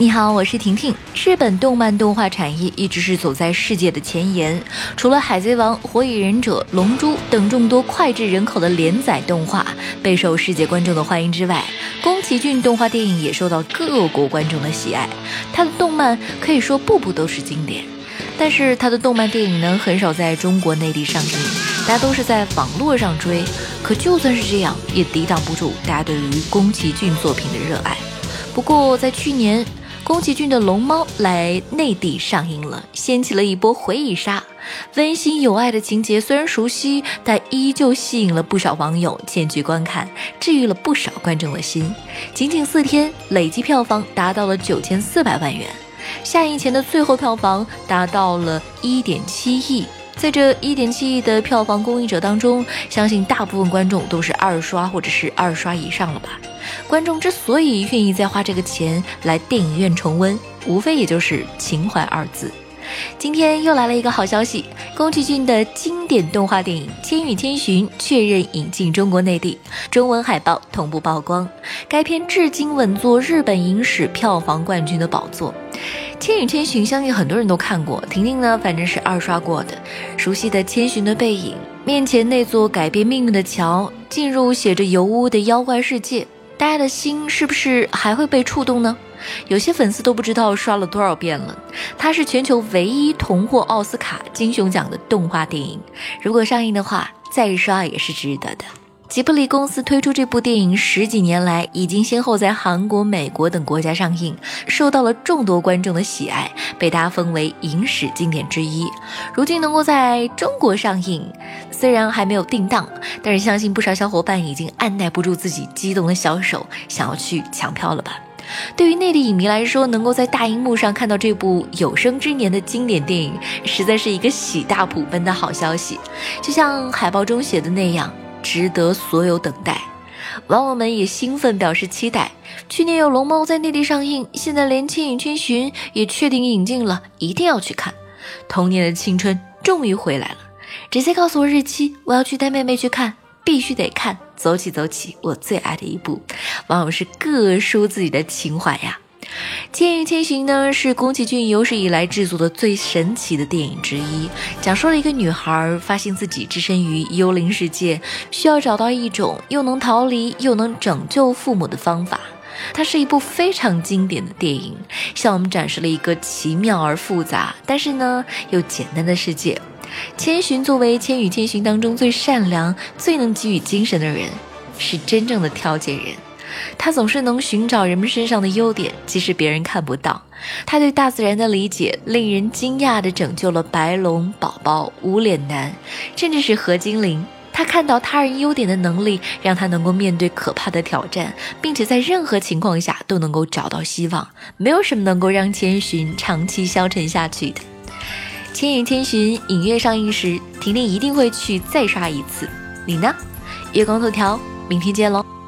你好，我是婷婷。日本动漫动画产业一直是走在世界的前沿，除了《海贼王》《火影忍者》《龙珠》等众多脍炙人口的连载动画备受世界观众的欢迎之外，宫崎骏动画电影也受到各国观众的喜爱。他的动漫可以说步步都是经典，但是他的动漫电影呢，很少在中国内地上映，大家都是在网络上追。可就算是这样，也抵挡不住大家对于宫崎骏作品的热爱。不过在去年。宫崎骏的《龙猫》来内地上映了，掀起了一波回忆杀。温馨有爱的情节虽然熟悉，但依旧吸引了不少网友前去观看，治愈了不少观众的心。仅仅四天，累计票房达到了九千四百万元，下映前的最后票房达到了一点七亿。在这一点七亿的票房供应者当中，相信大部分观众都是二刷或者是二刷以上了吧？观众之所以愿意再花这个钱来电影院重温，无非也就是情怀二字。今天又来了一个好消息，宫崎骏的经典动画电影《千与千寻》确认引进中国内地，中文海报同步曝光。该片至今稳坐日本影史票房冠军的宝座。《千与千寻》相信很多人都看过，婷婷呢，反正是二刷过的。熟悉的千寻的背影，面前那座改变命运的桥，进入写着油污的妖怪世界，大家的心是不是还会被触动呢？有些粉丝都不知道刷了多少遍了。它是全球唯一同获奥斯卡金熊奖的动画电影，如果上映的话，再刷也是值得的。吉卜力公司推出这部电影十几年来，已经先后在韩国、美国等国家上映，受到了众多观众的喜爱，被大家封为影史经典之一。如今能够在中国上映，虽然还没有定档，但是相信不少小伙伴已经按耐不住自己激动的小手，想要去抢票了吧？对于内地影迷来说，能够在大荧幕上看到这部有生之年的经典电影，实在是一个喜大普奔的好消息。就像海报中写的那样。值得所有等待，网友们也兴奋表示期待。去年有《龙猫》在内地上映，现在连《千与千寻》也确定引进了，一定要去看。童年的青春终于回来了，直接告诉我日期，我要去带妹妹去看，必须得看。走起走起，我最爱的一部。网友是各抒自己的情怀呀。《千与千寻》呢，是宫崎骏有史以来制作的最神奇的电影之一，讲述了一个女孩发现自己置身于幽灵世界，需要找到一种又能逃离又能拯救父母的方法。它是一部非常经典的电影，向我们展示了一个奇妙而复杂，但是呢又简单的世界。千寻作为《千与千寻》当中最善良、最能给予精神的人，是真正的调解人。他总是能寻找人们身上的优点，即使别人看不到。他对大自然的理解，令人惊讶地拯救了白龙宝宝、无脸男，甚至是何精灵。他看到他人优点的能力，让他能够面对可怕的挑战，并且在任何情况下都能够找到希望。没有什么能够让千寻长期消沉下去的。《千与千寻》影院上映时，婷婷一定会去再刷一次。你呢？月光头条，明天见喽。